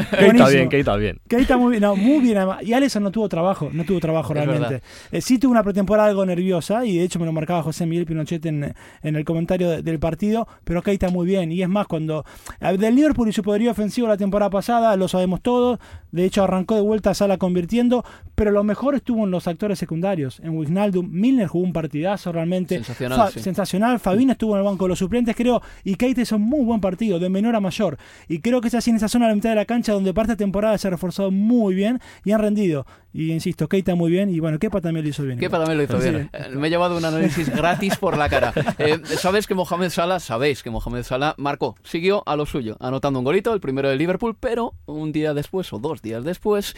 Keita bien, Keita bien. Keita muy bien. No, muy bien. Y Alisson no tuvo trabajo. No tuvo trabajo es realmente. Eh, sí tuvo una pretemporada algo nerviosa. Y de hecho me lo marcaba José Miguel Pinochet en, en el comentario de, del partido. Pero Keita muy bien. Y es más, cuando. Del Liverpool y su poderío ofensivo la temporada pasada, lo sabemos todos. De hecho, arrancó de vuelta a Sala convirtiendo. Pero lo mejor estuvo en los actores secundarios. En Wijnaldum, Milner jugó un partidazo realmente. Sensacional. Fa sí. sensacional. Fabino estuvo en el banco de los suplentes, creo. Y Keita hizo un muy buen partido, de menor a mayor. Y creo que es así en esa zona de la mitad de la cancha donde parte de temporada se ha reforzado muy bien y han rendido. Y insisto, Keita muy bien. Y bueno, Kepa también lo hizo bien. Kepa también lo hizo sí. bien. Me he llevado un análisis gratis por la cara. Eh, Sabes que Mohamed Salah, sabéis que Mohamed Salah marcó, siguió a lo suyo, anotando un golito, el primero de Liverpool, pero un día después o dos días después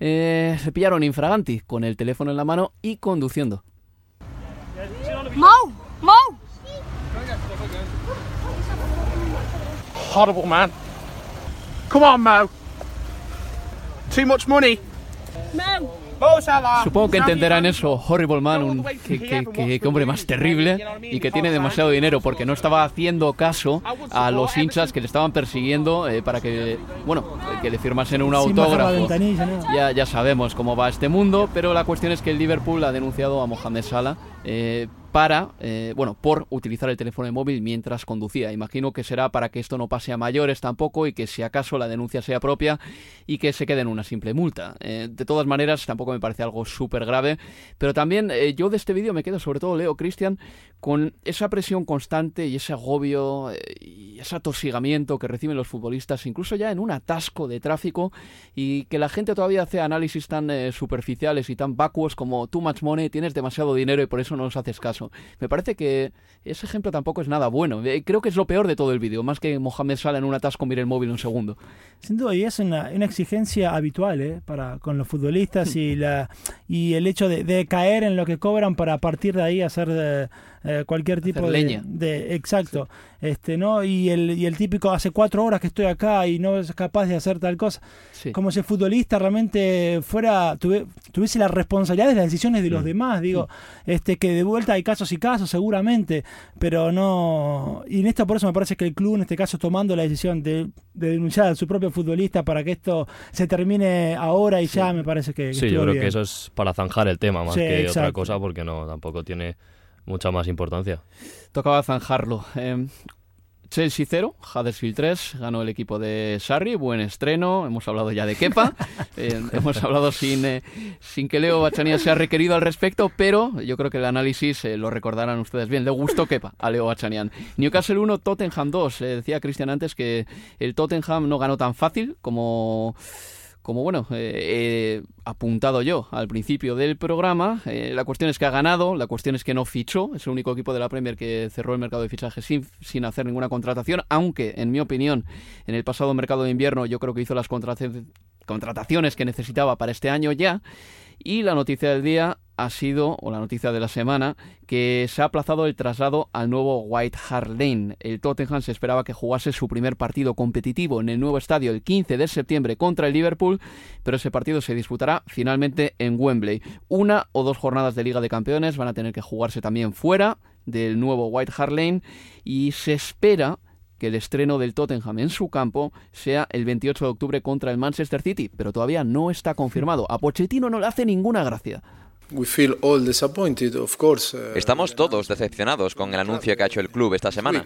eh, se pillaron infraganti con el teléfono en la mano y conduciendo. Mo, Mo. Horrible man. Come on, Mo. Too much money. Supongo que entenderán eso, Horrible Man, un, que, que, que, hombre más terrible y que tiene demasiado dinero porque no estaba haciendo caso a los hinchas que le estaban persiguiendo eh, para que, bueno, que le firmasen un autógrafo. Ya, ya sabemos cómo va este mundo, pero la cuestión es que el Liverpool ha denunciado a Mohamed Salah eh, para, eh, bueno, por utilizar el teléfono móvil mientras conducía. Imagino que será para que esto no pase a mayores tampoco y que si acaso la denuncia sea propia y que se quede en una simple multa. Eh, de todas maneras, tampoco me parece algo súper grave, pero también eh, yo de este vídeo me quedo, sobre todo Leo Cristian, con esa presión constante y ese agobio y ese atosigamiento que reciben los futbolistas, incluso ya en un atasco de tráfico y que la gente todavía hace análisis tan superficiales y tan vacuos como too much money, tienes demasiado dinero y por eso no nos haces caso. Me parece que ese ejemplo tampoco es nada bueno. Eh, creo que es lo peor de todo el vídeo, más que Mohamed Salah en un atasco mire el móvil un segundo. Sin duda, y es una, exigencia habitual ¿eh? para, con los futbolistas y, la, y el hecho de, caer en lo que cobran para partir de ahí hacer... De, eh, cualquier tipo de, de, exacto. Este no y el, y el típico hace cuatro horas que estoy acá y no es capaz de hacer tal cosa. Como si el futbolista realmente fuera tuviese la responsabilidad de las decisiones de los mm. demás digo mm. este que de vuelta hay casos y casos seguramente pero no y en esto por eso me parece que el club en este caso tomando la decisión de, denunciar a su propio futbolista para que esto se termine ahora y ya me parece que, sí yo creo que eso es para zanjar el tema más que otra cosa porque no tampoco tiene mucha más importancia. Tocaba zanjarlo. Eh, Chelsea 0, Huddersfield 3, ganó el equipo de Sarri, buen estreno, hemos hablado ya de Kepa, eh, hemos hablado sin, eh, sin que Leo Bachanian sea requerido al respecto, pero yo creo que el análisis lo recordarán ustedes bien, le gustó Kepa a Leo Bachanian. Newcastle 1, Tottenham 2, decía Cristian antes que el Tottenham no ganó tan fácil como como bueno, eh, apuntado yo al principio del programa, eh, la cuestión es que ha ganado, la cuestión es que no fichó, es el único equipo de la Premier que cerró el mercado de fichajes sin, sin hacer ninguna contratación, aunque en mi opinión en el pasado mercado de invierno yo creo que hizo las contrataciones que necesitaba para este año ya. Y la noticia del día ha sido, o la noticia de la semana, que se ha aplazado el traslado al nuevo White Hart Lane. El Tottenham se esperaba que jugase su primer partido competitivo en el nuevo estadio el 15 de septiembre contra el Liverpool, pero ese partido se disputará finalmente en Wembley. Una o dos jornadas de Liga de Campeones van a tener que jugarse también fuera del nuevo White Hart Lane y se espera que el estreno del Tottenham en su campo sea el 28 de octubre contra el Manchester City, pero todavía no está confirmado. A Pochettino no le hace ninguna gracia. Uh, Estamos todos decepcionados con el anuncio que ha hecho el club esta semana.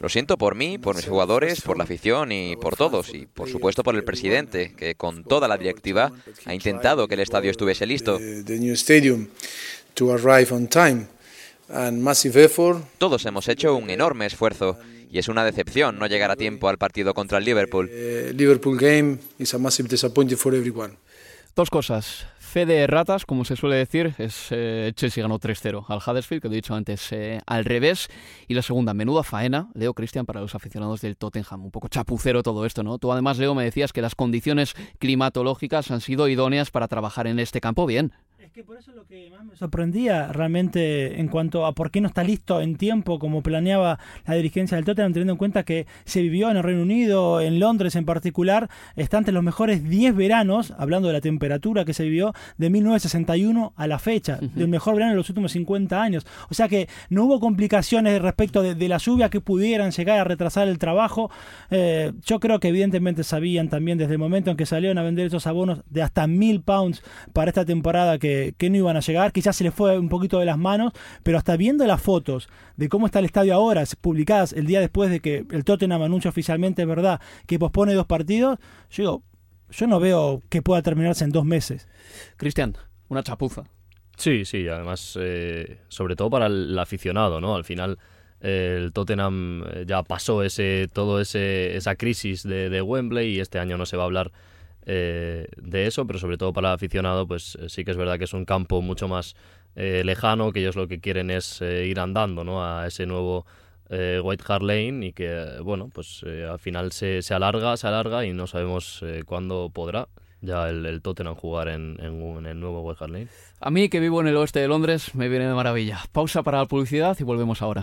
Lo siento por mí, por mis jugadores, por la afición y por todos, y por supuesto por el presidente, que con toda la directiva ha intentado que el estadio estuviese listo. Todos hemos hecho un enorme esfuerzo y es una decepción no llegar a tiempo al partido contra el Liverpool. Dos cosas. Fe de ratas, como se suele decir, es eh, Chelsea ganó 3-0 al Huddersfield, que he dicho antes eh, al revés. Y la segunda, menuda faena, Leo Cristian, para los aficionados del Tottenham. Un poco chapucero todo esto, ¿no? Tú además, Leo, me decías que las condiciones climatológicas han sido idóneas para trabajar en este campo bien que por eso es lo que más me sorprendía realmente en cuanto a por qué no está listo en tiempo como planeaba la dirigencia del Tottenham, teniendo en cuenta que se vivió en el Reino Unido, en Londres en particular, está entre los mejores 10 veranos, hablando de la temperatura que se vivió de 1961 a la fecha, del mejor verano de los últimos 50 años. O sea que no hubo complicaciones respecto de, la lluvia que pudieran llegar a retrasar el trabajo. Eh, yo creo que evidentemente sabían también desde el momento en que salieron a vender esos abonos de hasta mil pounds para esta temporada que que, no iban a llegar, quizás se les fue un poquito de las manos, pero hasta viendo las fotos de cómo está el estadio ahora, publicadas el día después de que el Tottenham anuncia oficialmente, verdad, que pospone dos partidos, yo yo no veo que pueda terminarse en dos meses. Cristian, una chapuza. Sí, sí, además, eh, sobre todo para el, aficionado, ¿no? Al final el Tottenham eh, ya pasó ese todo ese esa crisis de, de, Wembley y este año no se va a hablar eh, de eso, pero sobre todo para el aficionado, pues eh, sí que es verdad que es un campo mucho más eh, lejano, que ellos lo que quieren es ir andando ¿no? a ese nuevo White Hart Lane y que, bueno, pues al final se, se, alarga, se alarga y no sabemos cuándo podrá ya el, Tottenham jugar en, en, el nuevo White Hart Lane. A mí, que vivo en el oeste de Londres, me viene de maravilla. Pausa para la publicidad y volvemos ahora.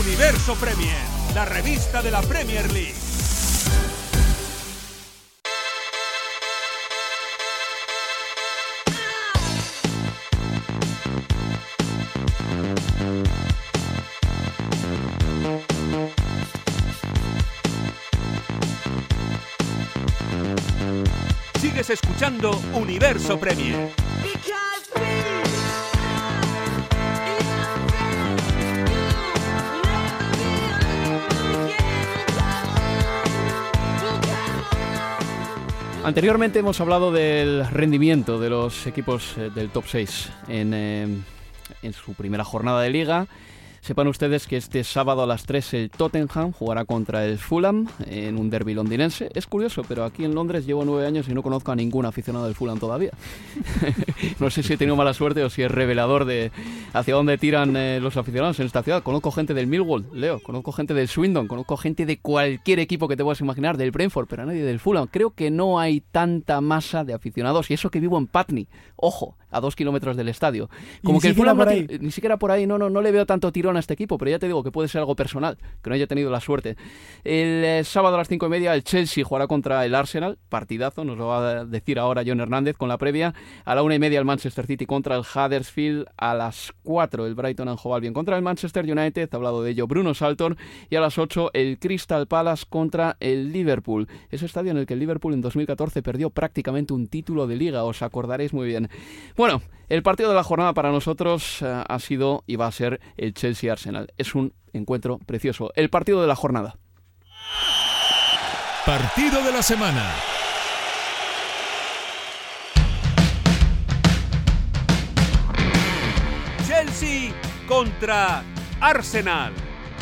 Universo Premier, la revista de la Premier League. Sigues escuchando Universo Premier. Anteriormente hemos hablado del rendimiento de los equipos eh, del top 6 en, eh, en su primera jornada de liga. Sepan ustedes que este sábado a las 3 el Tottenham jugará contra el Fulham en un derby londinense. Es curioso, pero aquí en Londres llevo nueve años y no conozco a ningún aficionado del Fulham todavía. no sé si he tenido mala suerte o si es revelador de hacia dónde tiran eh, los aficionados en esta ciudad. Conozco gente del Millwall, Leo, conozco gente del Swindon, conozco gente de cualquier equipo que te puedas imaginar, del Brentford, pero a nadie del Fulham. Creo que no hay tanta masa de aficionados y eso que vivo en Putney. Ojo, a dos kilómetros del estadio. Como que el Fulham ni siquiera por ahí, no, no, no le veo tanto tirón a este equipo, pero ya te digo que puede ser algo personal, que no haya tenido la suerte. El eh, sábado a las cinco y media el Chelsea jugará contra el Arsenal, partidazo, nos lo va a decir ahora John Hernández con la previa. A la una y media el Manchester City contra el Huddersfield, a las cuatro el Brighton and Albion contra el Manchester United, ha hablado de ello Bruno Salton, y a las ocho el Crystal Palace contra el Liverpool. Ese estadio en el que el Liverpool en 2014 perdió prácticamente un título de liga, os acordaréis muy bien. Bueno, el partido de la jornada para nosotros eh, ha sido y va a ser el Chelsea-Arsenal. Es un encuentro precioso. El partido de la jornada. Partido de la semana. Chelsea contra Arsenal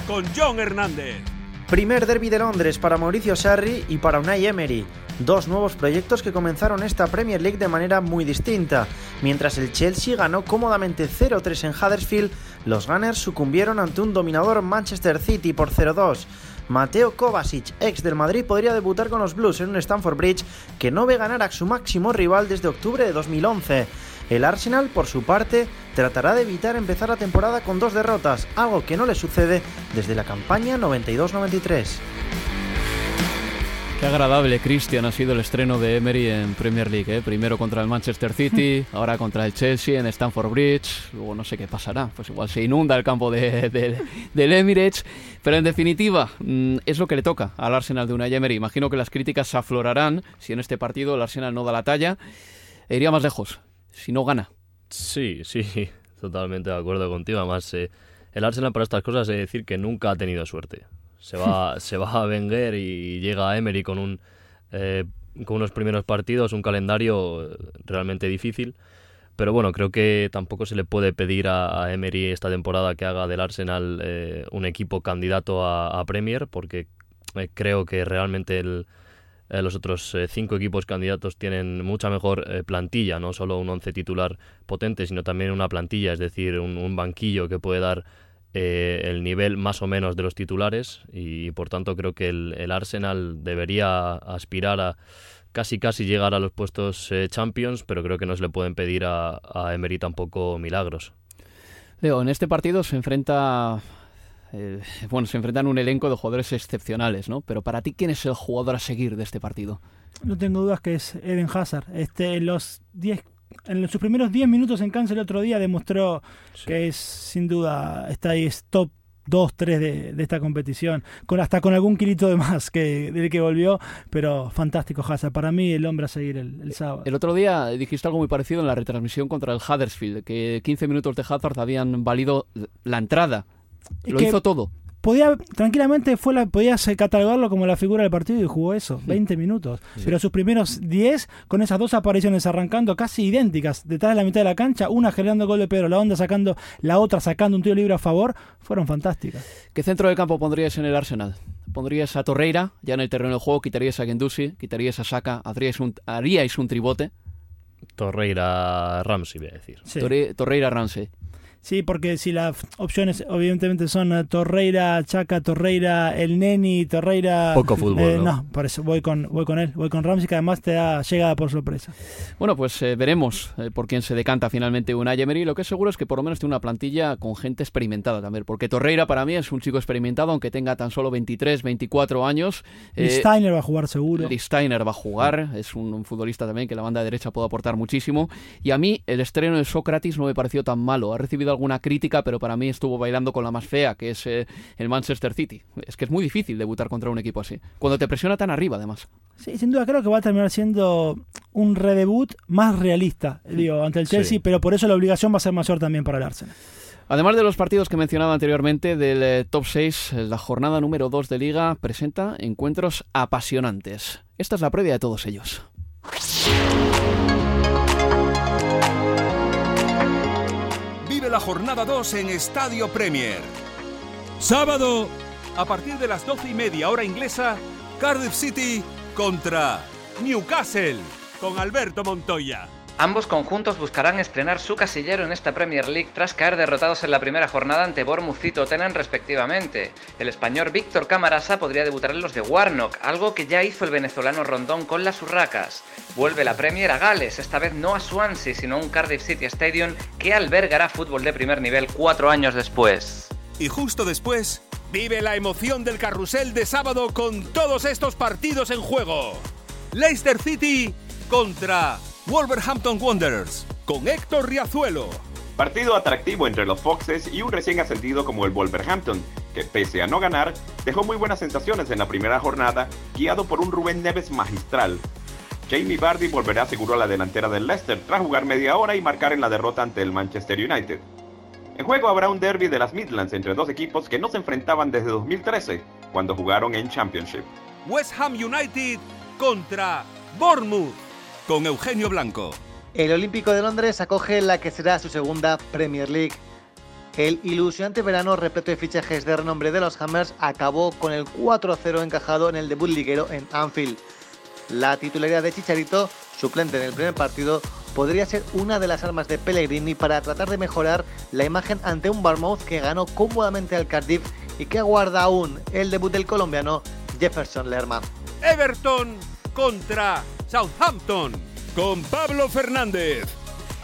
con John Hernández. Primer derby de Londres para Mauricio Sarri y para Unai Emery dos nuevos proyectos que comenzaron esta Premier League de manera muy distinta. Mientras el Chelsea ganó cómodamente 0-3 en Huddersfield, los Gunners sucumbieron ante un dominador Manchester City por 0-2. Mateo Kovacic, ex del Madrid, podría debutar con los Blues en un Stamford Bridge que no ve ganar a su máximo rival desde octubre de 2011. El Arsenal, por su parte, tratará de evitar empezar la temporada con dos derrotas, algo que no le sucede desde la campaña 92-93. Qué agradable, Cristian, ha sido el estreno de Emery en Premier League. ¿eh? Primero contra el Manchester City, ahora contra el Chelsea en Stamford Bridge. Luego no sé qué pasará, pues igual se inunda el campo de, del Emirates. Pero en definitiva, mm, es lo que le toca al Arsenal de Unai Emery. Imagino que las críticas se aflorarán si en este partido el Arsenal no da la talla. E iría más lejos, si no gana. Sí, sí, totalmente de acuerdo contigo. Además, eh, el Arsenal para estas cosas es decir que nunca ha tenido suerte. Se va, se va a Wenger y llega a Emery con, un, eh, con unos primeros partidos, un calendario realmente difícil. Pero bueno, creo que tampoco se le puede pedir a, Emery esta temporada que haga del Arsenal eh, un equipo candidato a, Premier, porque eh, creo que realmente los otros cinco equipos candidatos tienen mucha mejor plantilla, no solo un once titular potente, sino también una plantilla, es decir, un banquillo que puede dar eh, el nivel más o menos de los titulares y por tanto creo que el, Arsenal debería aspirar a casi casi llegar a los puestos eh, Champions, pero creo que no se le pueden pedir a, Emery tampoco milagros. Leo, en este partido se enfrenta eh, bueno, se enfrentan un elenco de jugadores excepcionales, ¿no? Pero para ti, ¿quién es el jugador a seguir de este partido? No tengo dudas que es Eden Hazard. Este, en los 10 en sus primeros 10 minutos en Kansas el otro día demostró que es sin duda está ahí es top 2, 3 de, esta competición, con hasta con algún kilito de más que del que volvió, pero fantástico Hazard. Para mí el hombre a seguir el, sábado. El otro día dijiste algo muy parecido en la retransmisión contra el Huddersfield, que 15 minutos de Hazard habían valido la entrada. Lo hizo todo podía tranquilamente fue la podías catalogarlo como la figura del partido y jugó eso, 20 minutos. Pero sus primeros 10 con esas dos apariciones arrancando casi idénticas, detrás de la mitad de la cancha, una generando gol de Pedro, la onda sacando la otra sacando un tiro libre a favor, fueron fantásticas. ¿Qué centro del campo pondrías en el Arsenal? ¿Pondrías a Torreira ya en el terreno del juego? ¿Quitarías a Gendusi? ¿Quitarías a Saka? ¿Haríais un, haríais un tribote? Torreira Ramsey, voy a decir. Torreira Ramsey. Sí, porque si las opciones evidentemente son eh, Torreira, Chaca, Torreira, El Neni, Torreira... Poco fútbol, eh, ¿no? por eso voy con, voy con él, voy con Ramsey, que además te da llegada por sorpresa. Bueno, pues eh, veremos por quién se decanta finalmente una Emery. Lo que es seguro es que por lo menos tiene una plantilla con gente experimentada también, porque Torreira para mí es un chico experimentado, aunque tenga tan solo 23, 24 años. Steiner va a jugar seguro. Steiner va a jugar, es un, un, futbolista también que la banda derecha puede aportar muchísimo. Y a mí el estreno de Sócrates no me pareció tan malo. Ha recibido alguna crítica, pero para mí estuvo bailando con la más fea, que es eh, el Manchester City. Es que es muy difícil debutar contra un equipo así, cuando te presiona tan arriba además. Sí, sin duda creo que va a terminar siendo un redebut más realista, digo, ante el Chelsea, pero por eso la obligación va a ser mayor también para el Arsenal. Además de los partidos que mencionaba anteriormente del eh, top 6, la jornada número 2 de liga presenta encuentros apasionantes. Esta es la previa de todos ellos. La jornada 2 en Estadio Premier. Sábado, a partir de las 12 y media hora inglesa, Cardiff City contra Newcastle con Alberto Montoya. Ambos conjuntos buscarán estrenar su casillero en esta Premier League tras caer derrotados en la primera jornada ante Bournemouth y Tottenham respectivamente. El español Víctor Camarasa podría debutar en los de Warnock, algo que ya hizo el venezolano Rondón con las Urracas. Vuelve la Premier a Gales, esta vez no a Swansea, sino a un Cardiff City Stadium que albergará fútbol de primer nivel cuatro años después. Y justo después, vive la emoción del carrusel de sábado con todos estos partidos en juego. Leicester City contra Wolverhampton Wanderers con Héctor Riazuelo. Partido atractivo entre los Foxes y un recién ascendido como el Wolverhampton, que pese a no ganar, dejó muy buenas sensaciones en la primera jornada, guiado por un Rubén Neves magistral. Jamie Vardy volverá seguro a la delantera del Leicester tras jugar media hora y marcar en la derrota ante el Manchester United. En juego habrá un derby de las Midlands entre dos equipos que no se enfrentaban desde 2013, cuando jugaron en Championship. West Ham United contra Bournemouth con Eugenio Blanco. El Olímpico de Londres acoge la que será su segunda Premier League. El ilusionante verano repleto de fichajes de renombre de los Hammers acabó con el 4-0 encajado en el debut liguero en Anfield. La titularidad de Chicharito, suplente en el primer partido, podría ser una de las armas de Pellegrini para tratar de mejorar la imagen ante un Barmouth que ganó cómodamente al Cardiff y que aguarda aún el debut del colombiano Jefferson Lerma. Everton contra Southampton con Pablo Fernández.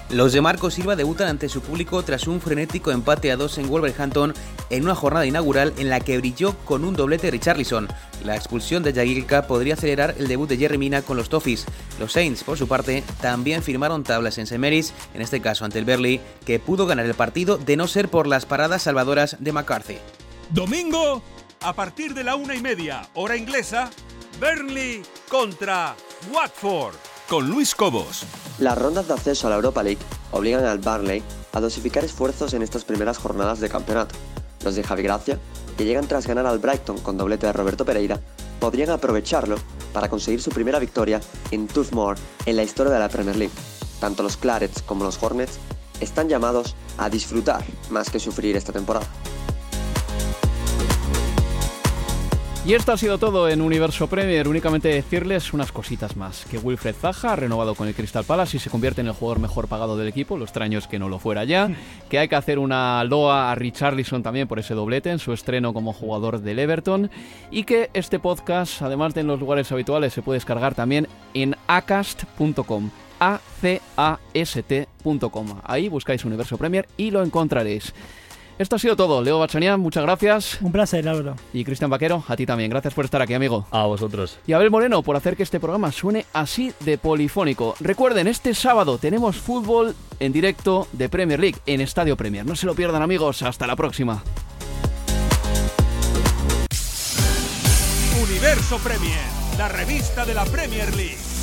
Los de Marco Silva debutan ante su público tras un frenético empate a dos en Wolverhampton en una jornada inaugural en la que brilló con un doblete de Richarlison. La expulsión de Jagielka podría acelerar el debut de Jerry Mina con los Toffees. Los Saints, por su parte, también firmaron tablas en Semeris, en este caso ante el Berley, que pudo ganar el partido de no ser por las paradas salvadoras de McCarthy. Domingo, a partir de la una y media, hora inglesa, Burnley contra Watford con Luis Cobos. Las rondas de acceso a la Europa League obligan al Burnley a dosificar esfuerzos en estas primeras jornadas de campeonato. Los de Javi Gracia, que llegan tras ganar al Brighton con doblete de Roberto Pereira, podrían aprovecharlo para conseguir su primera victoria en Turf Moor en la historia de la Premier League. Tanto los Clarets como los Hornets están llamados a disfrutar más que sufrir esta temporada. Y esto ha sido todo en Universo Premier. Únicamente decirles unas cositas más. Que Wilfred Zaha ha renovado con el Crystal Palace y se convierte en el jugador mejor pagado del equipo. Lo extraño es que no lo fuera ya. Que hay que hacer una loa a Richarlison también por ese doblete en su estreno como jugador del Everton. Y que este podcast, además de en los lugares habituales, se puede descargar también en acast.com. A-C-A-S-T.com. Ahí buscáis Universo Premier y lo encontraréis. Esto ha sido todo. Leo Bachanian, muchas gracias. Un placer, Álvaro. Y Cristian Vaquero, a ti también. Gracias por estar aquí, amigo. A vosotros. Y Abel Moreno, por hacer que este programa suene así de polifónico. Recuerden, este sábado tenemos fútbol en directo de Premier League en Estadio Premier. No se lo pierdan, amigos. Hasta la próxima. Universo Premier, la revista de la Premier League.